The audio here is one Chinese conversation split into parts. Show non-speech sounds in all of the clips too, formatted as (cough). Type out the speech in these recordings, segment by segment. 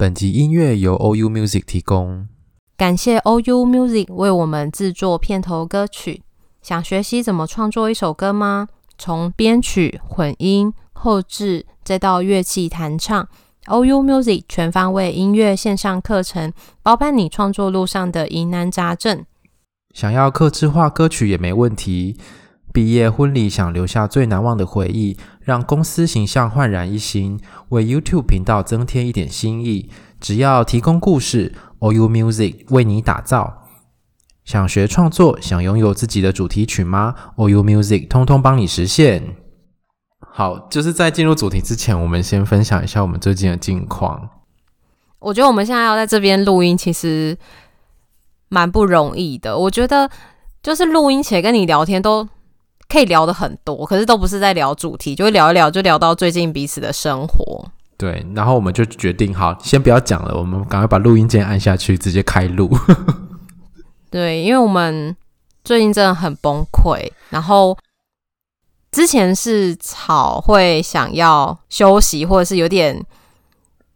本集音乐由 OU Music 提供，感谢 OU Music 为我们制作片头歌曲。想学习怎么创作一首歌吗？从编曲、混音、后制，再到乐器弹唱，OU Music 全方位音乐线上课程，包办你创作路上的疑难杂症。想要客制化歌曲也没问题。毕业婚礼想留下最难忘的回忆，让公司形象焕然一新，为 YouTube 频道增添一点新意。只要提供故事，OU Music 为你打造。想学创作，想拥有自己的主题曲吗？OU Music 通通帮你实现。好，就是在进入主题之前，我们先分享一下我们最近的近况。我觉得我们现在要在这边录音，其实蛮不容易的。我觉得就是录音且跟你聊天都。可以聊的很多，可是都不是在聊主题，就会聊一聊，就聊到最近彼此的生活。对，然后我们就决定，好，先不要讲了，我们赶快把录音键按下去，直接开录。(laughs) 对，因为我们最近真的很崩溃，然后之前是草会想要休息，或者是有点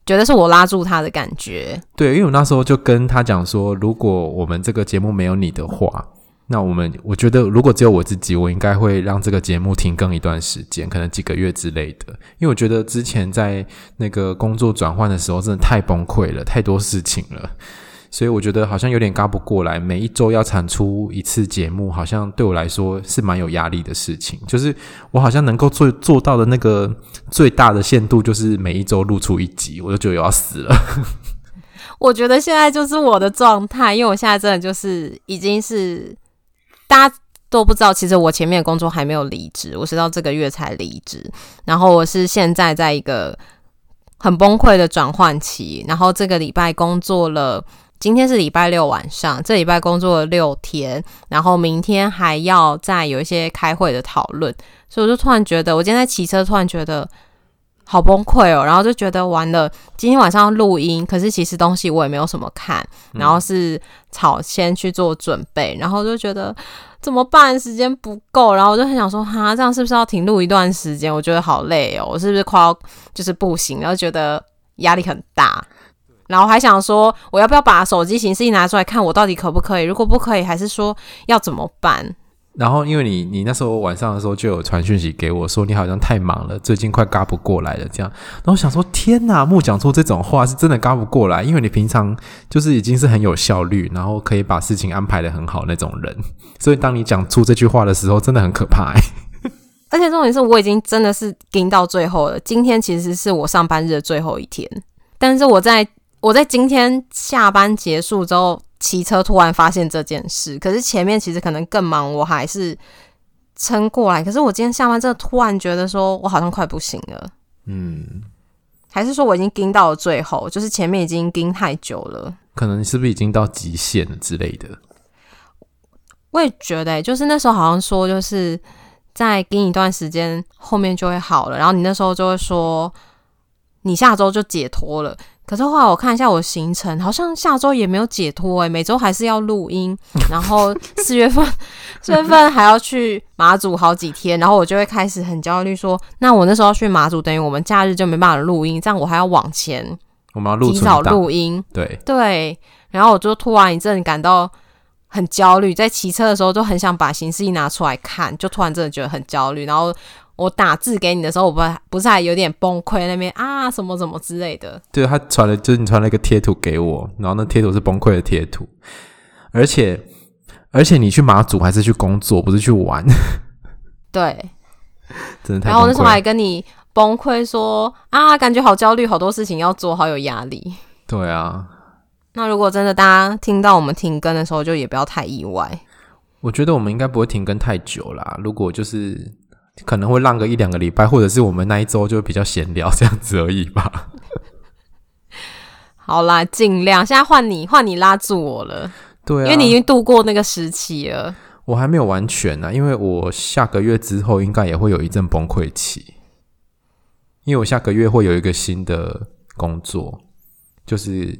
觉得是我拉住他的感觉。对，因为我那时候就跟他讲说，如果我们这个节目没有你的话。那我们我觉得，如果只有我自己，我应该会让这个节目停更一段时间，可能几个月之类的。因为我觉得之前在那个工作转换的时候，真的太崩溃了，太多事情了，所以我觉得好像有点赶不过来。每一周要产出一次节目，好像对我来说是蛮有压力的事情。就是我好像能够做做到的那个最大的限度，就是每一周录出一集，我就觉得要死了。(laughs) 我觉得现在就是我的状态，因为我现在真的就是已经是。大家都不知道，其实我前面的工作还没有离职，我是到这个月才离职。然后我是现在在一个很崩溃的转换期。然后这个礼拜工作了，今天是礼拜六晚上，这礼拜工作了六天，然后明天还要再有一些开会的讨论。所以我就突然觉得，我今天在骑车，突然觉得。好崩溃哦，然后就觉得完了，今天晚上要录音，可是其实东西我也没有什么看，然后是草先去做准备，然后就觉得怎么办？时间不够，然后我就很想说，哈，这样是不是要停录一段时间？我觉得好累哦，我是不是快要就是不行？然后觉得压力很大，然后还想说，我要不要把手机形式一拿出来看，我到底可不可以？如果不可以，还是说要怎么办？然后，因为你你那时候晚上的时候就有传讯息给我说，你好像太忙了，最近快嘎不过来了这样。然后我想说，天哪，木讲出这种话是真的嘎不过来，因为你平常就是已经是很有效率，然后可以把事情安排的很好那种人，(laughs) 所以当你讲出这句话的时候，真的很可怕欸。而且重点是我已经真的是盯到最后了，今天其实是我上班日的最后一天，但是我在我在今天下班结束之后。骑车突然发现这件事，可是前面其实可能更忙，我还是撑过来。可是我今天下班，真的突然觉得说我好像快不行了。嗯，还是说我已经盯到了最后，就是前面已经盯太久了。可能你是不是已经到极限了之类的？我也觉得、欸，就是那时候好像说，就是再盯一段时间，后面就会好了。然后你那时候就会说，你下周就解脱了。可是后来我看一下我行程，好像下周也没有解脱哎、欸，每周还是要录音，(laughs) 然后四月份 (laughs) 四月份还要去马祖好几天，然后我就会开始很焦虑，说那我那时候要去马祖，等于我们假日就没办法录音，这样我还要往前，我们要录提早录音，对对，然后我就突然一阵感到很焦虑，在骑车的时候就很想把行事历拿出来看，就突然真的觉得很焦虑，然后。我打字给你的时候，我不不是还有点崩溃那边啊，什么什么之类的。对，他传了，就是你传了一个贴图给我，然后那贴图是崩溃的贴图，而且而且你去马祖还是去工作，不是去玩。(laughs) 对，(laughs) 真的太。然后我那时候还跟你崩溃说啊，感觉好焦虑，好多事情要做，好有压力。对啊。那如果真的大家听到我们停更的时候，就也不要太意外。我觉得我们应该不会停更太久啦。如果就是。可能会浪个一两个礼拜，或者是我们那一周就比较闲聊这样子而已吧。(laughs) 好啦，尽量。现在换你，换你拉住我了。对啊，因为你已经度过那个时期了。我还没有完全呢、啊，因为我下个月之后应该也会有一阵崩溃期，因为我下个月会有一个新的工作，就是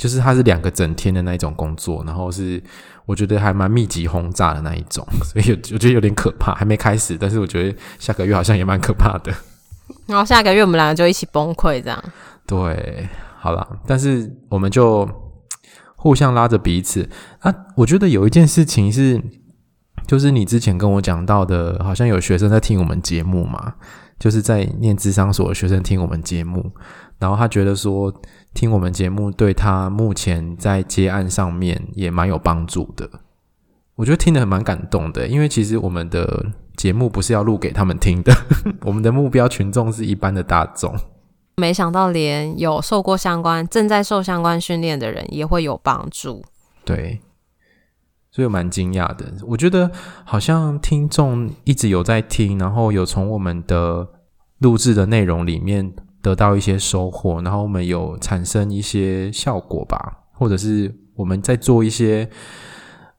就是它是两个整天的那一种工作，然后是我觉得还蛮密集轰炸的那一种，(laughs) 所以我觉得有点可怕。还没开始，但是我觉得下个月好像也蛮可怕的。然后下个月我们两个就一起崩溃，这样。对，好了，但是我们就互相拉着彼此啊。我觉得有一件事情是。就是你之前跟我讲到的，好像有学生在听我们节目嘛，就是在念智商所的学生听我们节目，然后他觉得说听我们节目对他目前在接案上面也蛮有帮助的。我觉得听得很蛮感动的，因为其实我们的节目不是要录给他们听的，(laughs) 我们的目标群众是一般的大众。没想到连有受过相关、正在受相关训练的人也会有帮助。对。所以蛮惊讶的，我觉得好像听众一直有在听，然后有从我们的录制的内容里面得到一些收获，然后我们有产生一些效果吧，或者是我们在做一些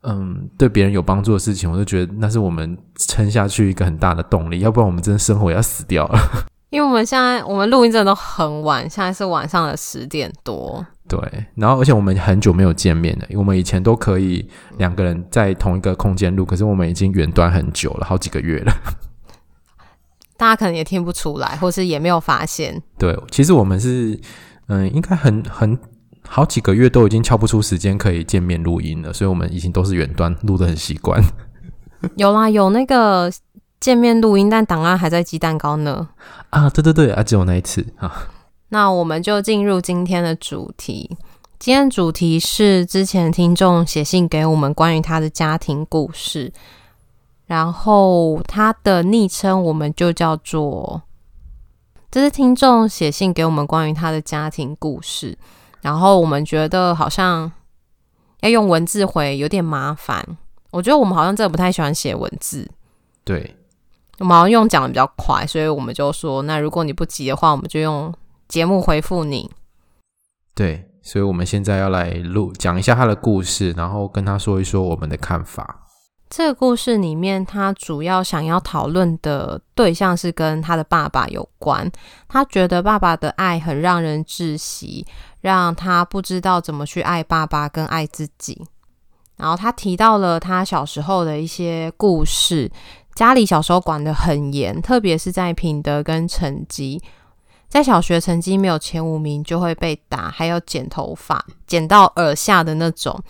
嗯对别人有帮助的事情，我就觉得那是我们撑下去一个很大的动力，要不然我们真的生活要死掉了。(laughs) 因为我们现在我们录音真的都很晚，现在是晚上的十点多。对，然后而且我们很久没有见面了，因为我们以前都可以两个人在同一个空间录，可是我们已经远端很久了，好几个月了。大家可能也听不出来，或是也没有发现。对，其实我们是嗯，应该很很好几个月都已经敲不出时间可以见面录音了，所以我们已经都是远端录的很习惯。(laughs) 有啦，有那个见面录音，但档案还在鸡蛋糕呢。啊，对对对，啊，只有那一次啊。那我们就进入今天的主题。今天主题是之前听众写信给我们关于他的家庭故事，然后他的昵称我们就叫做，这是听众写信给我们关于他的家庭故事，然后我们觉得好像要用文字回有点麻烦，我觉得我们好像真的不太喜欢写文字，对，我们好像用讲的比较快，所以我们就说，那如果你不急的话，我们就用。节目回复你，对，所以我们现在要来录讲一下他的故事，然后跟他说一说我们的看法。这个故事里面，他主要想要讨论的对象是跟他的爸爸有关。他觉得爸爸的爱很让人窒息，让他不知道怎么去爱爸爸跟爱自己。然后他提到了他小时候的一些故事，家里小时候管得很严，特别是在品德跟成绩。在小学成绩没有前五名就会被打，还要剪头发，剪到耳下的那种。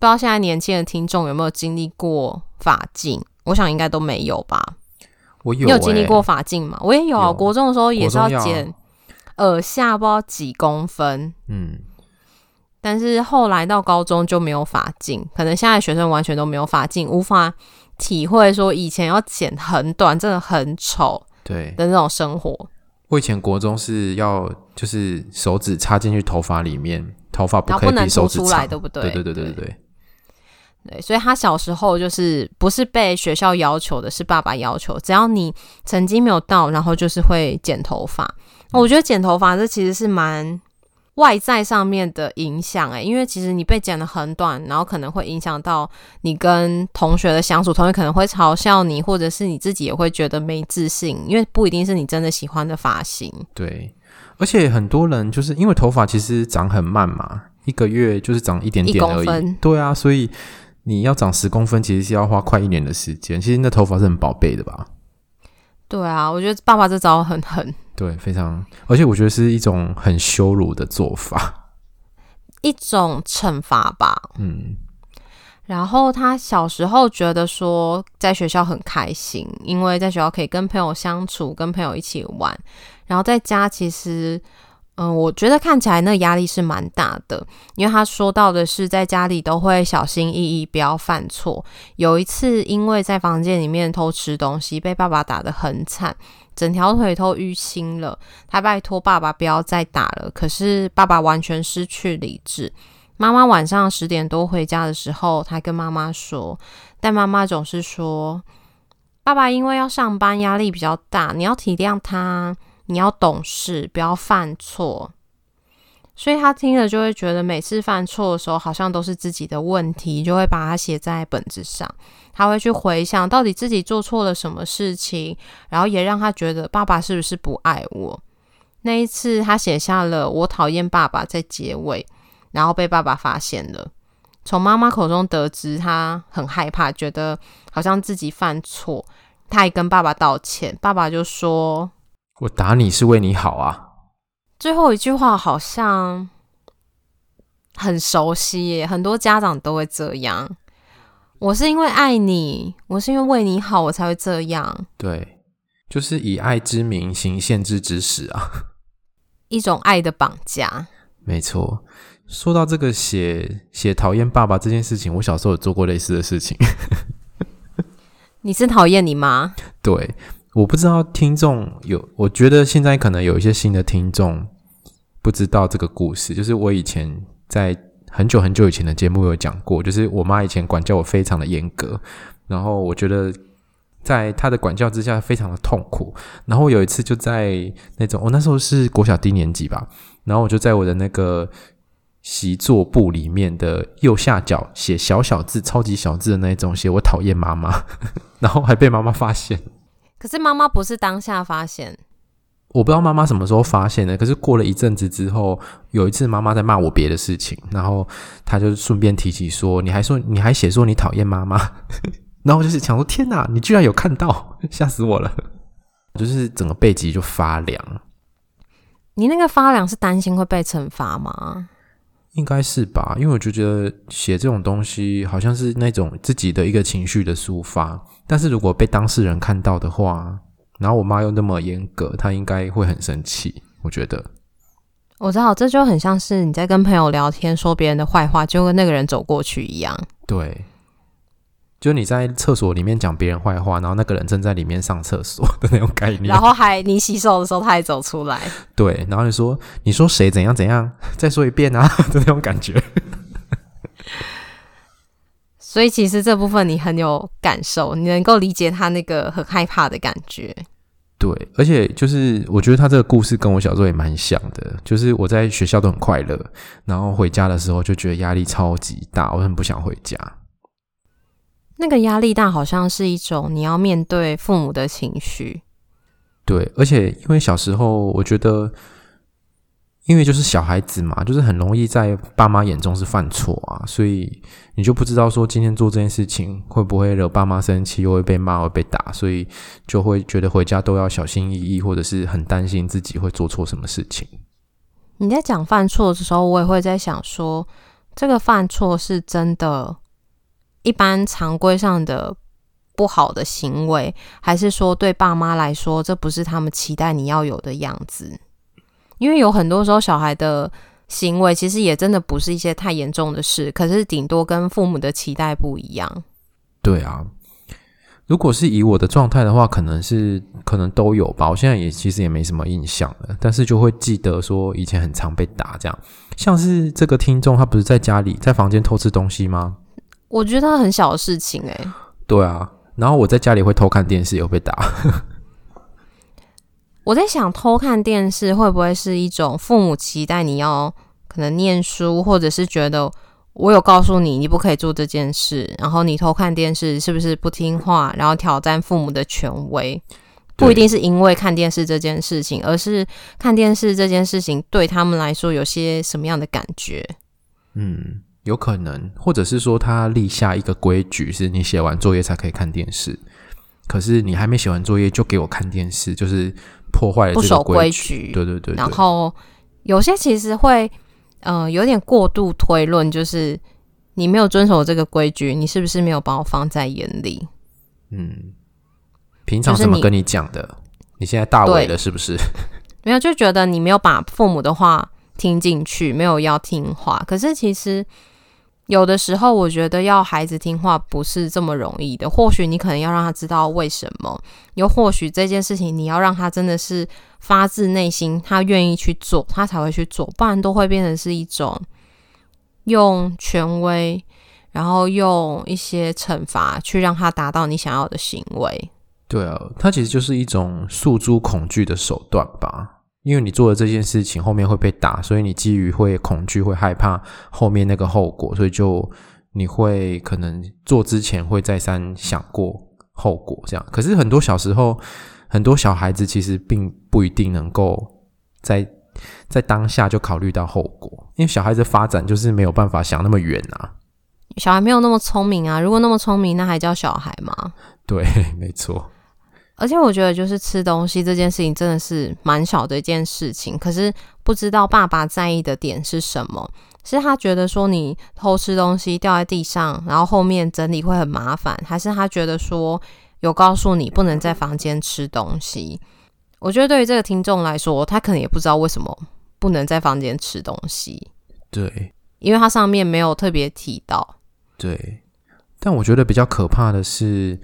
不知道现在年轻的听众有没有经历过法禁？我想应该都没有吧。我有、欸，你有经历过法禁吗？我也有啊，有国中的时候也是要剪耳下，不知道几公分。嗯，但是后来到高中就没有法禁，可能现在学生完全都没有法禁，无法体会说以前要剪很短，真的很丑，对的那种生活。我以前国中是要就是手指插进去头发里面，头发不可以比手指长，出来，对不对？对对对对对对。对，所以他小时候就是不是被学校要求的，是爸爸要求，只要你成绩没有到，然后就是会剪头发。我觉得剪头发这其实是蛮。外在上面的影响，诶，因为其实你被剪得很短，然后可能会影响到你跟同学的相处，同学可能会嘲笑你，或者是你自己也会觉得没自信，因为不一定是你真的喜欢的发型。对，而且很多人就是因为头发其实长很慢嘛，一个月就是长一点点而已。对啊，所以你要长十公分，其实是要花快一年的时间。其实那头发是很宝贝的吧？对啊，我觉得爸爸这招很狠。对，非常，而且我觉得是一种很羞辱的做法，(laughs) 一种惩罚吧。嗯，然后他小时候觉得说，在学校很开心，因为在学校可以跟朋友相处，跟朋友一起玩，然后在家其实。嗯，我觉得看起来那压力是蛮大的，因为他说到的是在家里都会小心翼翼，不要犯错。有一次，因为在房间里面偷吃东西，被爸爸打得很惨，整条腿都淤青了。他拜托爸爸不要再打了，可是爸爸完全失去理智。妈妈晚上十点多回家的时候，他跟妈妈说，但妈妈总是说，爸爸因为要上班，压力比较大，你要体谅他。你要懂事，不要犯错。所以他听了就会觉得每次犯错的时候好像都是自己的问题，就会把它写在本子上。他会去回想到底自己做错了什么事情，然后也让他觉得爸爸是不是不爱我。那一次他写下了“我讨厌爸爸”在结尾，然后被爸爸发现了。从妈妈口中得知他很害怕，觉得好像自己犯错，他还跟爸爸道歉。爸爸就说：“我打你是为你好啊。”最后一句话好像很熟悉耶，很多家长都会这样。我是因为爱你，我是因为为你好，我才会这样。对，就是以爱之名行限制之实啊，(laughs) 一种爱的绑架。没错，说到这个写写讨厌爸爸这件事情，我小时候有做过类似的事情。(laughs) 你是讨厌你妈？对。我不知道听众有，我觉得现在可能有一些新的听众不知道这个故事。就是我以前在很久很久以前的节目有讲过，就是我妈以前管教我非常的严格，然后我觉得在她的管教之下非常的痛苦。然后有一次就在那种，我那时候是国小低年级吧，然后我就在我的那个习作簿里面的右下角写小小字、超级小字的那种，写我讨厌妈妈，(laughs) 然后还被妈妈发现。可是妈妈不是当下发现，我不知道妈妈什么时候发现的。可是过了一阵子之后，有一次妈妈在骂我别的事情，然后她就顺便提起说：“你还说你还写说你讨厌妈妈。(laughs) ”然后我就是想说：“天哪，你居然有看到，(laughs) 吓死我了！”就是整个背脊就发凉。你那个发凉是担心会被惩罚吗？应该是吧，因为我就觉得写这种东西好像是那种自己的一个情绪的抒发，但是如果被当事人看到的话，然后我妈又那么严格，她应该会很生气。我觉得，我知道这就很像是你在跟朋友聊天说别人的坏话，就跟那个人走过去一样。对。就你在厕所里面讲别人坏话，然后那个人正在里面上厕所的那种概念。然后还你洗手的时候，他还走出来。(laughs) 对，然后你说你说谁怎样怎样，再说一遍啊 (laughs) 的那种感觉。所以其实这部分你很有感受，你能够理解他那个很害怕的感觉。对，而且就是我觉得他这个故事跟我小时候也蛮像的，就是我在学校都很快乐，然后回家的时候就觉得压力超级大，我很不想回家。那个压力大，好像是一种你要面对父母的情绪。对，而且因为小时候，我觉得，因为就是小孩子嘛，就是很容易在爸妈眼中是犯错啊，所以你就不知道说今天做这件事情会不会惹爸妈生气，又会被骂，会被打，所以就会觉得回家都要小心翼翼，或者是很担心自己会做错什么事情。你在讲犯错的时候，我也会在想说，这个犯错是真的。一般常规上的不好的行为，还是说对爸妈来说，这不是他们期待你要有的样子？因为有很多时候，小孩的行为其实也真的不是一些太严重的事，可是顶多跟父母的期待不一样。对啊，如果是以我的状态的话，可能是可能都有吧。我现在也其实也没什么印象了，但是就会记得说以前很常被打，这样。像是这个听众，他不是在家里在房间偷吃东西吗？我觉得很小的事情哎、欸，对啊，然后我在家里会偷看电视，有被打。(laughs) 我在想，偷看电视会不会是一种父母期待你要可能念书，或者是觉得我有告诉你你不可以做这件事，然后你偷看电视是不是不听话，然后挑战父母的权威？不一定是因为看电视这件事情，而是看电视这件事情对他们来说有些什么样的感觉？嗯。有可能，或者是说他立下一个规矩，是你写完作业才可以看电视。可是你还没写完作业就给我看电视，就是破坏了这个规矩。不守规矩。对对对，对。然后有些其实会，呃，有点过度推论，就是你没有遵守这个规矩，你是不是没有把我放在眼里？嗯。平常怎么跟你讲的？你，你现在大为了是不是？没有，就觉得你没有把父母的话听进去，没有要听话。可是其实。有的时候，我觉得要孩子听话不是这么容易的。或许你可能要让他知道为什么，又或许这件事情你要让他真的是发自内心，他愿意去做，他才会去做，不然都会变成是一种用权威，然后用一些惩罚去让他达到你想要的行为。对啊，他其实就是一种诉诸恐惧的手段吧。因为你做的这件事情后面会被打，所以你基于会恐惧、会害怕后面那个后果，所以就你会可能做之前会再三想过后果，这样。可是很多小时候，很多小孩子其实并不一定能够在在当下就考虑到后果，因为小孩子发展就是没有办法想那么远啊。小孩没有那么聪明啊，如果那么聪明，那还叫小孩吗？(laughs) 对，没错。而且我觉得，就是吃东西这件事情真的是蛮小的一件事情。可是不知道爸爸在意的点是什么？是他觉得说你偷吃东西掉在地上，然后后面整理会很麻烦，还是他觉得说有告诉你不能在房间吃东西？我觉得对于这个听众来说，他可能也不知道为什么不能在房间吃东西。对，因为他上面没有特别提到。对，但我觉得比较可怕的是。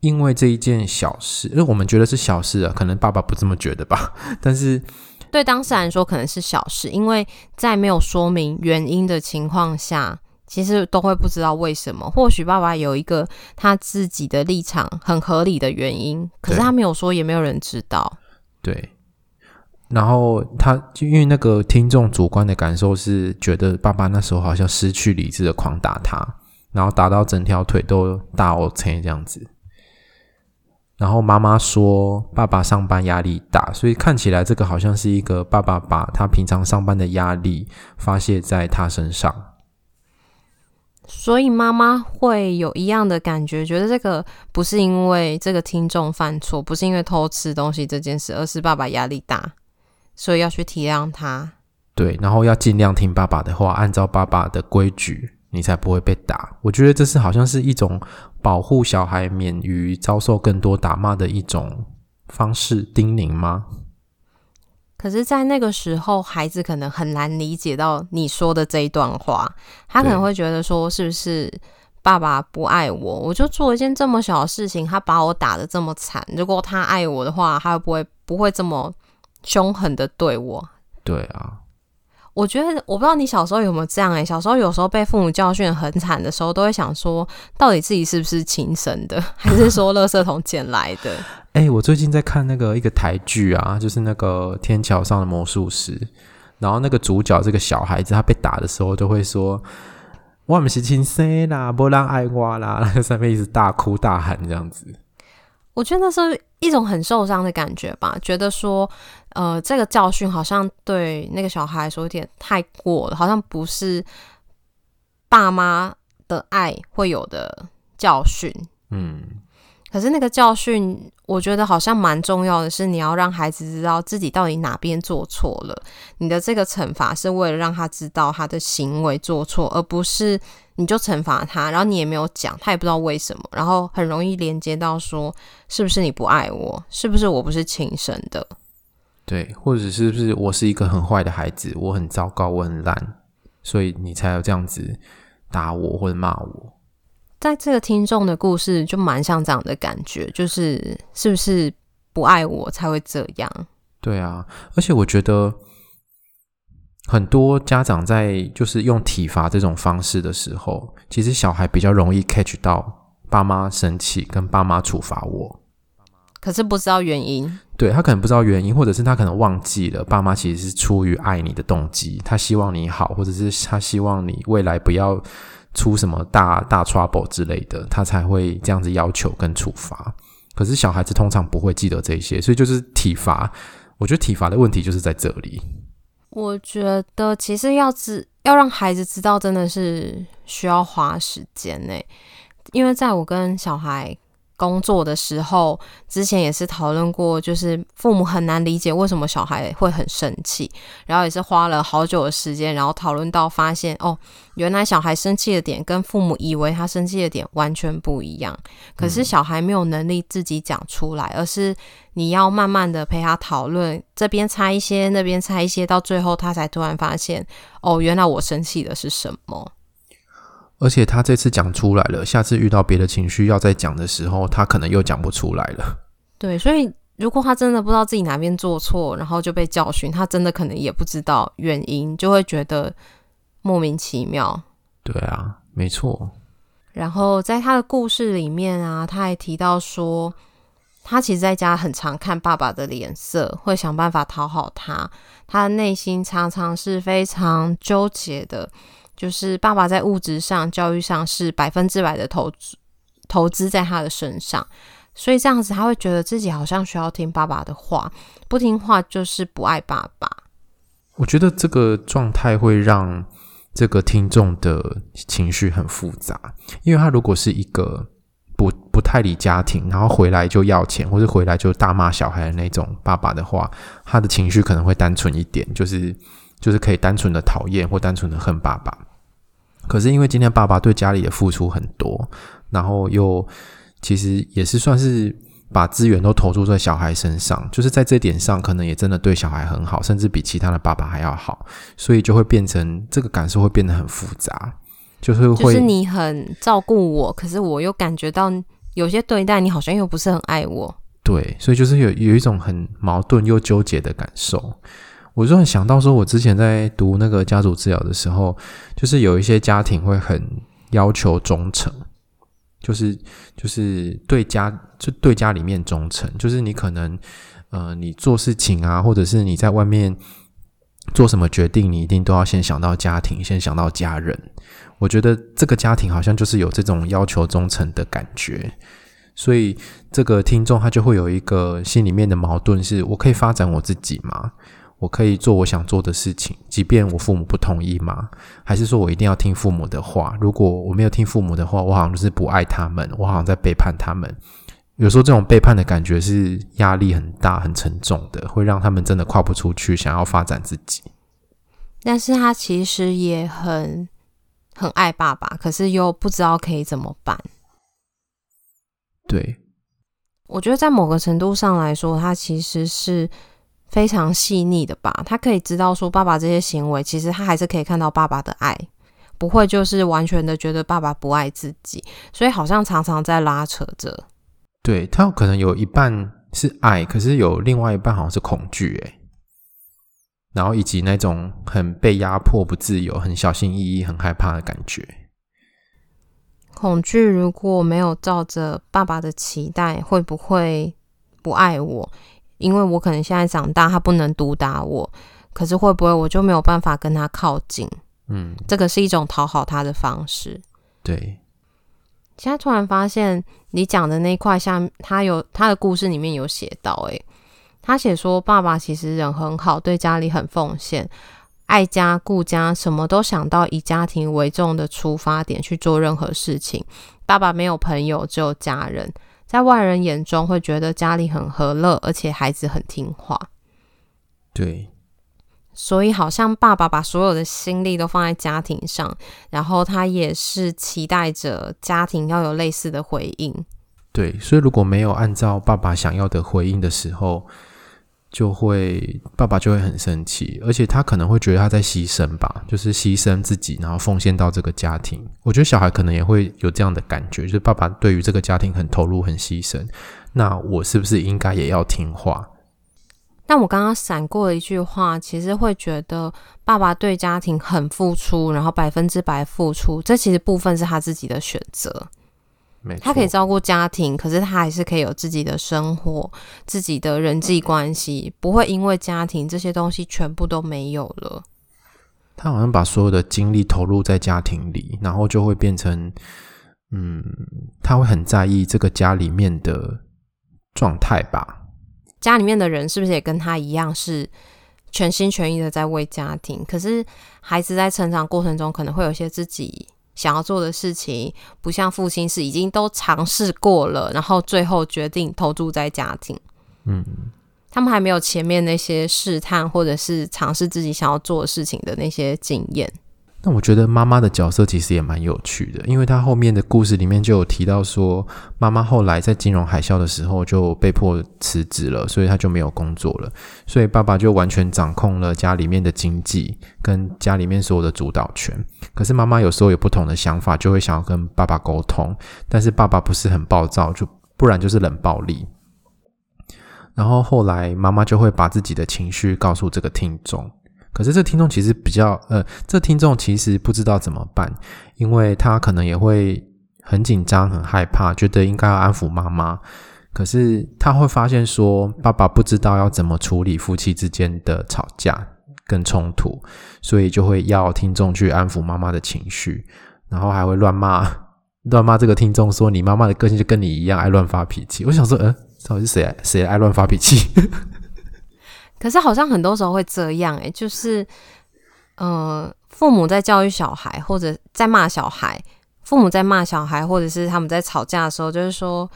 因为这一件小事，因为我们觉得是小事啊，可能爸爸不这么觉得吧。(laughs) 但是对当事人说可能是小事，因为在没有说明原因的情况下，其实都会不知道为什么。或许爸爸有一个他自己的立场，很合理的原因，可是他没有说，也没有人知道。对。然后他就因为那个听众主观的感受是觉得爸爸那时候好像失去理智的狂打他，然后打到整条腿都大 OK 这样子。然后妈妈说，爸爸上班压力大，所以看起来这个好像是一个爸爸把他平常上班的压力发泄在他身上。所以妈妈会有一样的感觉，觉得这个不是因为这个听众犯错，不是因为偷吃东西这件事，而是爸爸压力大，所以要去体谅他。对，然后要尽量听爸爸的话，按照爸爸的规矩。你才不会被打。我觉得这是好像是一种保护小孩免于遭受更多打骂的一种方式，叮咛吗？可是，在那个时候，孩子可能很难理解到你说的这一段话。他可能会觉得说：“是不是爸爸不爱我？我就做一件这么小的事情，他把我打的这么惨。如果他爱我的话，他会不会不会这么凶狠的对我？”对啊。我觉得我不知道你小时候有没有这样诶、欸，小时候有时候被父母教训很惨的时候，都会想说，到底自己是不是亲生的，(laughs) 还是说垃圾桶捡来的？(laughs) 哎、欸，我最近在看那个一个台剧啊，就是那个《天桥上的魔术师》，然后那个主角这个小孩子，他被打的时候，都会说：“我们是亲生啦，没人爱我啦。”上面一直大哭大喊这样子。我觉得那是一种很受伤的感觉吧，觉得说。呃，这个教训好像对那个小孩来说有点太过了，好像不是爸妈的爱会有的教训。嗯，可是那个教训，我觉得好像蛮重要的，是你要让孩子知道自己到底哪边做错了。你的这个惩罚是为了让他知道他的行为做错，而不是你就惩罚他，然后你也没有讲，他也不知道为什么，然后很容易连接到说，是不是你不爱我？是不是我不是亲生的？对，或者是不是我是一个很坏的孩子，我很糟糕，我很烂，所以你才要这样子打我或者骂我？在这个听众的故事就蛮像这样的感觉，就是是不是不爱我才会这样？对啊，而且我觉得很多家长在就是用体罚这种方式的时候，其实小孩比较容易 catch 到爸妈生气跟爸妈处罚我，可是不知道原因。对，他可能不知道原因，或者是他可能忘记了，爸妈其实是出于爱你的动机，他希望你好，或者是他希望你未来不要出什么大大 trouble 之类的，他才会这样子要求跟处罚。可是小孩子通常不会记得这些，所以就是体罚。我觉得体罚的问题就是在这里。我觉得其实要知要让孩子知道，真的是需要花时间呢，因为在我跟小孩。工作的时候，之前也是讨论过，就是父母很难理解为什么小孩会很生气，然后也是花了好久的时间，然后讨论到发现，哦，原来小孩生气的点跟父母以为他生气的点完全不一样。可是小孩没有能力自己讲出来，而是你要慢慢的陪他讨论，这边猜一些，那边猜一些，到最后他才突然发现，哦，原来我生气的是什么。而且他这次讲出来了，下次遇到别的情绪要再讲的时候，他可能又讲不出来了。对，所以如果他真的不知道自己哪边做错，然后就被教训，他真的可能也不知道原因，就会觉得莫名其妙。对啊，没错。然后在他的故事里面啊，他还提到说，他其实在家很常看爸爸的脸色，会想办法讨好他。他的内心常常是非常纠结的，就是爸爸在物质上、教育上是百分之百的投资，投资在他的身上，所以这样子他会觉得自己好像需要听爸爸的话，不听话就是不爱爸爸。我觉得这个状态会让这个听众的情绪很复杂，因为他如果是一个。不不太理家庭，然后回来就要钱，或者回来就大骂小孩的那种爸爸的话，他的情绪可能会单纯一点，就是就是可以单纯的讨厌或单纯的恨爸爸。可是因为今天爸爸对家里的付出很多，然后又其实也是算是把资源都投注在小孩身上，就是在这点上可能也真的对小孩很好，甚至比其他的爸爸还要好，所以就会变成这个感受会变得很复杂。就是会，就是你很照顾我，可是我又感觉到有些对待你好像又不是很爱我。对，所以就是有有一种很矛盾又纠结的感受。我就很想到说，我之前在读那个家族治疗的时候，就是有一些家庭会很要求忠诚，就是就是对家就对家里面忠诚，就是你可能呃你做事情啊，或者是你在外面做什么决定，你一定都要先想到家庭，先想到家人。我觉得这个家庭好像就是有这种要求忠诚的感觉，所以这个听众他就会有一个心里面的矛盾：是我可以发展我自己吗？我可以做我想做的事情，即便我父母不同意吗？还是说我一定要听父母的话？如果我没有听父母的话，我好像就是不爱他们，我好像在背叛他们。有时候这种背叛的感觉是压力很大、很沉重的，会让他们真的跨不出去，想要发展自己。但是他其实也很。很爱爸爸，可是又不知道可以怎么办。对，我觉得在某个程度上来说，他其实是非常细腻的吧。他可以知道说，爸爸这些行为，其实他还是可以看到爸爸的爱，不会就是完全的觉得爸爸不爱自己。所以好像常常在拉扯着。对，他可能有一半是爱，可是有另外一半好像是恐惧，诶。然后以及那种很被压迫、不自由、很小心翼翼、很害怕的感觉。恐惧如果没有照着爸爸的期待，会不会不爱我？因为我可能现在长大，他不能毒打我，可是会不会我就没有办法跟他靠近？嗯，这个是一种讨好他的方式。对。现在突然发现，你讲的那块，像他有他的故事里面有写到，诶。他写说，爸爸其实人很好，对家里很奉献，爱家顾家，什么都想到以家庭为重的出发点去做任何事情。爸爸没有朋友，只有家人，在外人眼中会觉得家里很和乐，而且孩子很听话。对，所以好像爸爸把所有的心力都放在家庭上，然后他也是期待着家庭要有类似的回应。对，所以如果没有按照爸爸想要的回应的时候，就会爸爸就会很生气，而且他可能会觉得他在牺牲吧，就是牺牲自己，然后奉献到这个家庭。我觉得小孩可能也会有这样的感觉，就是爸爸对于这个家庭很投入、很牺牲。那我是不是应该也要听话？但我刚刚闪过了一句话，其实会觉得爸爸对家庭很付出，然后百分之百付出，这其实部分是他自己的选择。他可以照顾家庭，可是他还是可以有自己的生活、自己的人际关系，不会因为家庭这些东西全部都没有了。他好像把所有的精力投入在家庭里，然后就会变成，嗯，他会很在意这个家里面的状态吧？家里面的人是不是也跟他一样，是全心全意的在为家庭？可是孩子在成长过程中，可能会有些自己。想要做的事情，不像父亲是已经都尝试过了，然后最后决定投注在家庭。嗯，他们还没有前面那些试探或者是尝试自己想要做的事情的那些经验。那我觉得妈妈的角色其实也蛮有趣的，因为她后面的故事里面就有提到说，妈妈后来在金融海啸的时候就被迫辞职了，所以她就没有工作了，所以爸爸就完全掌控了家里面的经济跟家里面所有的主导权。可是妈妈有时候有不同的想法，就会想要跟爸爸沟通，但是爸爸不是很暴躁，就不然就是冷暴力。然后后来妈妈就会把自己的情绪告诉这个听众。可是这听众其实比较呃，这听众其实不知道怎么办，因为他可能也会很紧张、很害怕，觉得应该要安抚妈妈。可是他会发现说，爸爸不知道要怎么处理夫妻之间的吵架跟冲突，所以就会要听众去安抚妈妈的情绪，然后还会乱骂乱骂这个听众说：“你妈妈的个性就跟你一样，爱乱发脾气。”我想说，呃，到底是谁谁爱乱发脾气？可是好像很多时候会这样，欸，诶，就是，呃，父母在教育小孩，或者在骂小孩，父母在骂小孩，或者是他们在吵架的时候，就是说。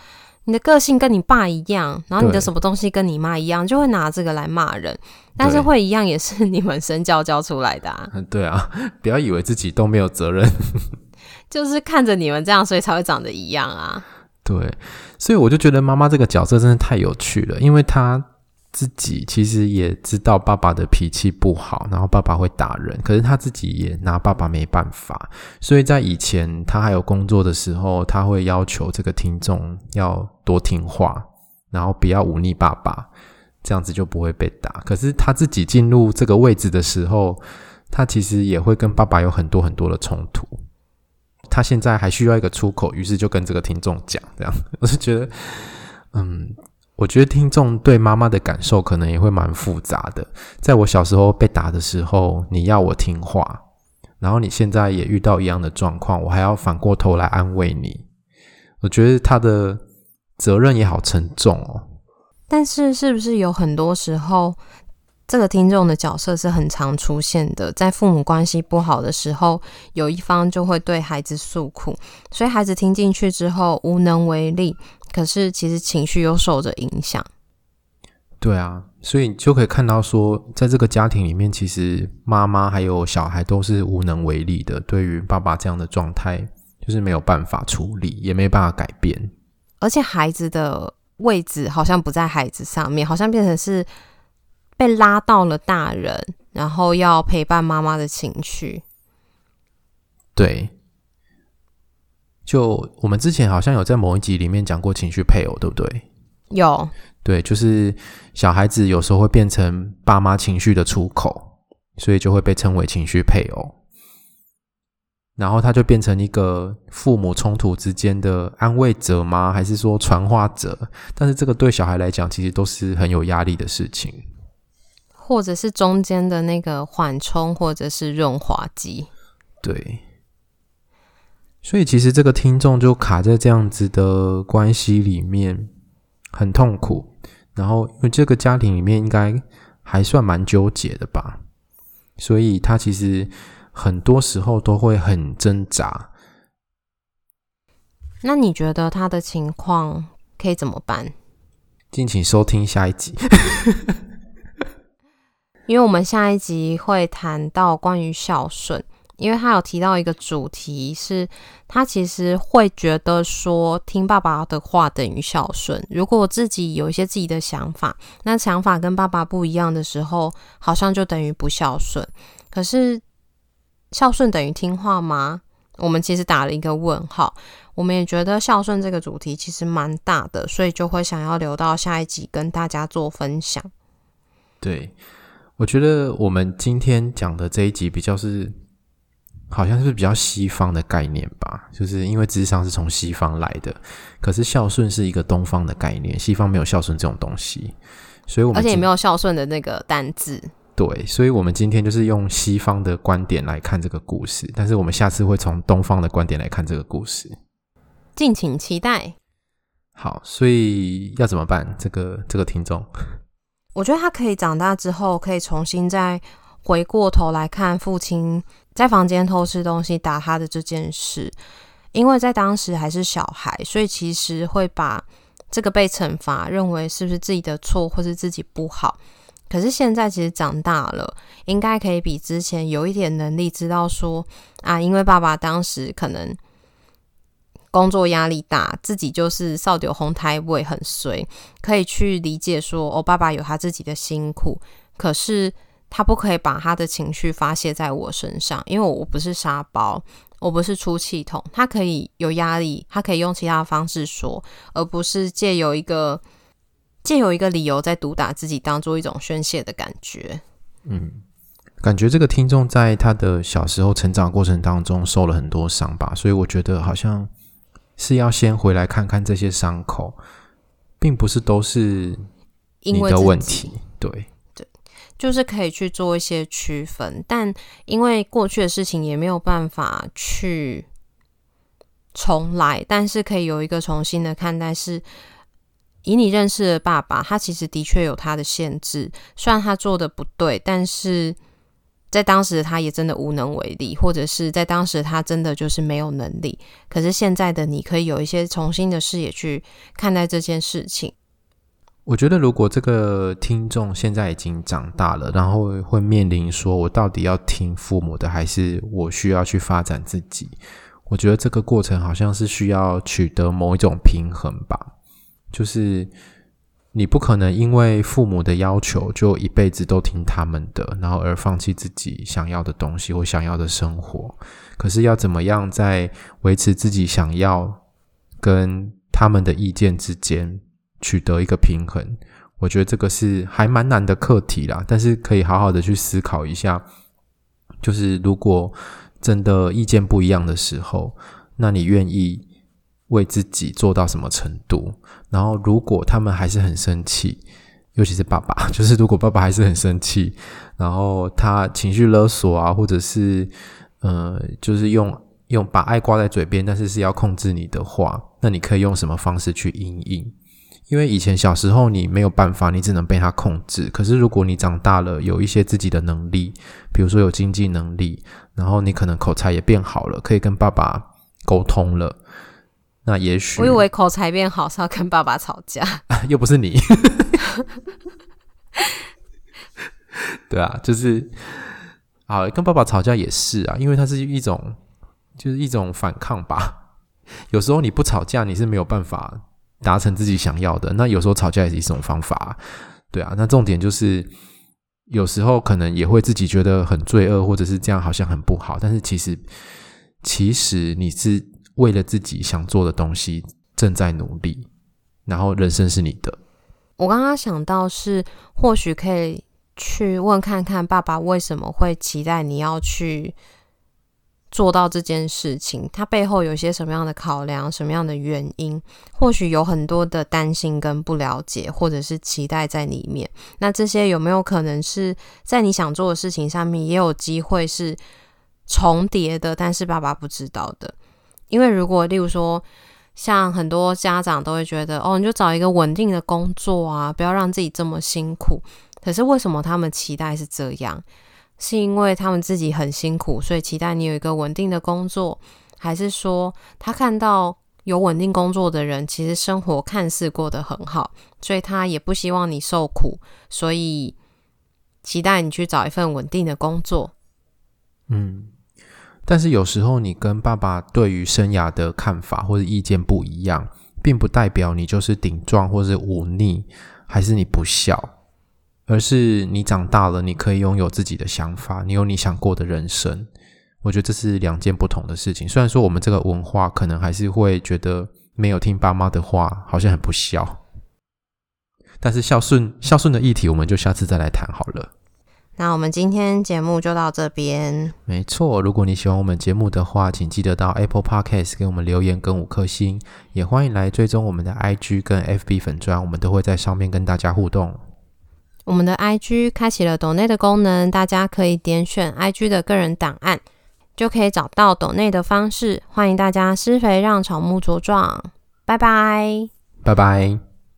你的个性跟你爸一样，然后你的什么东西跟你妈一样，就会拿这个来骂人。但是会一样，也是你们身教教出来的啊。(laughs) 对啊，不要以为自己都没有责任，(laughs) 就是看着你们这样，所以才会长得一样啊。对，所以我就觉得妈妈这个角色真的太有趣了，因为她。自己其实也知道爸爸的脾气不好，然后爸爸会打人，可是他自己也拿爸爸没办法，所以在以前他还有工作的时候，他会要求这个听众要多听话，然后不要忤逆爸爸，这样子就不会被打。可是他自己进入这个位置的时候，他其实也会跟爸爸有很多很多的冲突。他现在还需要一个出口，于是就跟这个听众讲，这样我就觉得，嗯。我觉得听众对妈妈的感受可能也会蛮复杂的。在我小时候被打的时候，你要我听话，然后你现在也遇到一样的状况，我还要反过头来安慰你。我觉得他的责任也好沉重哦。但是，是不是有很多时候，这个听众的角色是很常出现的？在父母关系不好的时候，有一方就会对孩子诉苦，所以孩子听进去之后无能为力。可是，其实情绪又受着影响。对啊，所以你就可以看到说，在这个家庭里面，其实妈妈还有小孩都是无能为力的。对于爸爸这样的状态，就是没有办法处理，也没办法改变。而且，孩子的位置好像不在孩子上面，好像变成是被拉到了大人，然后要陪伴妈妈的情绪。对。就我们之前好像有在某一集里面讲过情绪配偶，对不对？有，对，就是小孩子有时候会变成爸妈情绪的出口，所以就会被称为情绪配偶。然后他就变成一个父母冲突之间的安慰者吗？还是说传话者？但是这个对小孩来讲，其实都是很有压力的事情，或者是中间的那个缓冲，或者是润滑剂。对。所以其实这个听众就卡在这样子的关系里面，很痛苦。然后因为这个家庭里面应该还算蛮纠结的吧，所以他其实很多时候都会很挣扎。那你觉得他的情况可以怎么办？敬请收听下一集，(laughs) 因为我们下一集会谈到关于孝顺。因为他有提到一个主题，是他其实会觉得说听爸爸的话等于孝顺。如果自己有一些自己的想法，那想法跟爸爸不一样的时候，好像就等于不孝顺。可是孝顺等于听话吗？我们其实打了一个问号。我们也觉得孝顺这个主题其实蛮大的，所以就会想要留到下一集跟大家做分享。对，我觉得我们今天讲的这一集比较是。好像是比较西方的概念吧，就是因为智商是从西方来的，可是孝顺是一个东方的概念，西方没有孝顺这种东西，所以我们而且也没有孝顺的那个单字。对，所以我们今天就是用西方的观点来看这个故事，但是我们下次会从东方的观点来看这个故事，敬请期待。好，所以要怎么办？这个这个听众，我觉得他可以长大之后，可以重新再回过头来看父亲。在房间偷吃东西打他的这件事，因为在当时还是小孩，所以其实会把这个被惩罚认为是不是自己的错，或是自己不好。可是现在其实长大了，应该可以比之前有一点能力，知道说啊，因为爸爸当时可能工作压力大，自己就是扫到风台尾很衰，可以去理解说哦，爸爸有他自己的辛苦，可是。他不可以把他的情绪发泄在我身上，因为我不是沙包，我不是出气筒。他可以有压力，他可以用其他的方式说，而不是借由一个借由一个理由在毒打自己，当做一种宣泄的感觉。嗯，感觉这个听众在他的小时候成长过程当中受了很多伤吧，所以我觉得好像是要先回来看看这些伤口，并不是都是你的问题。对对，就是可以去做一些区分，但因为过去的事情也没有办法去重来，但是可以有一个重新的看待是。以你认识的爸爸，他其实的确有他的限制。虽然他做的不对，但是在当时他也真的无能为力，或者是在当时他真的就是没有能力。可是现在的你可以有一些重新的视野去看待这件事情。我觉得，如果这个听众现在已经长大了，然后会面临说，我到底要听父母的，还是我需要去发展自己？我觉得这个过程好像是需要取得某一种平衡吧。就是你不可能因为父母的要求就一辈子都听他们的，然后而放弃自己想要的东西或想要的生活。可是要怎么样在维持自己想要跟他们的意见之间取得一个平衡？我觉得这个是还蛮难的课题啦。但是可以好好的去思考一下，就是如果真的意见不一样的时候，那你愿意为自己做到什么程度？然后，如果他们还是很生气，尤其是爸爸，(laughs) 就是如果爸爸还是很生气，然后他情绪勒索啊，或者是呃，就是用用把爱挂在嘴边，但是是要控制你的话，那你可以用什么方式去因应？因为以前小时候你没有办法，你只能被他控制。可是如果你长大了，有一些自己的能力，比如说有经济能力，然后你可能口才也变好了，可以跟爸爸沟通了。那也许我以为口才变好是要跟爸爸吵架，(laughs) 又不是你。对啊，就是啊跟爸爸吵架也是啊，因为它是一种就是一种反抗吧。有时候你不吵架，你是没有办法达成自己想要的。那有时候吵架也是一种方法，对啊。那重点就是有时候可能也会自己觉得很罪恶，或者是这样好像很不好，但是其实其实你是。为了自己想做的东西正在努力，然后人生是你的。我刚刚想到是，或许可以去问看看爸爸为什么会期待你要去做到这件事情，他背后有些什么样的考量，什么样的原因？或许有很多的担心跟不了解，或者是期待在里面。那这些有没有可能是在你想做的事情上面也有机会是重叠的，但是爸爸不知道的？因为如果，例如说，像很多家长都会觉得，哦，你就找一个稳定的工作啊，不要让自己这么辛苦。可是为什么他们期待是这样？是因为他们自己很辛苦，所以期待你有一个稳定的工作，还是说他看到有稳定工作的人，其实生活看似过得很好，所以他也不希望你受苦，所以期待你去找一份稳定的工作？嗯。但是有时候你跟爸爸对于生涯的看法或者意见不一样，并不代表你就是顶撞或是忤逆，还是你不孝，而是你长大了，你可以拥有自己的想法，你有你想过的人生。我觉得这是两件不同的事情。虽然说我们这个文化可能还是会觉得没有听爸妈的话好像很不孝，但是孝顺孝顺的议题，我们就下次再来谈好了。那我们今天节目就到这边。没错，如果你喜欢我们节目的话，请记得到 Apple Podcast 给我们留言跟五颗星，也欢迎来追踪我们的 IG 跟 FB 粉砖，我们都会在上面跟大家互动。我们的 IG 开启了抖内的功能，大家可以点选 IG 的个人档案，就可以找到抖内的方式。欢迎大家施肥让草木茁壮，拜拜，拜拜。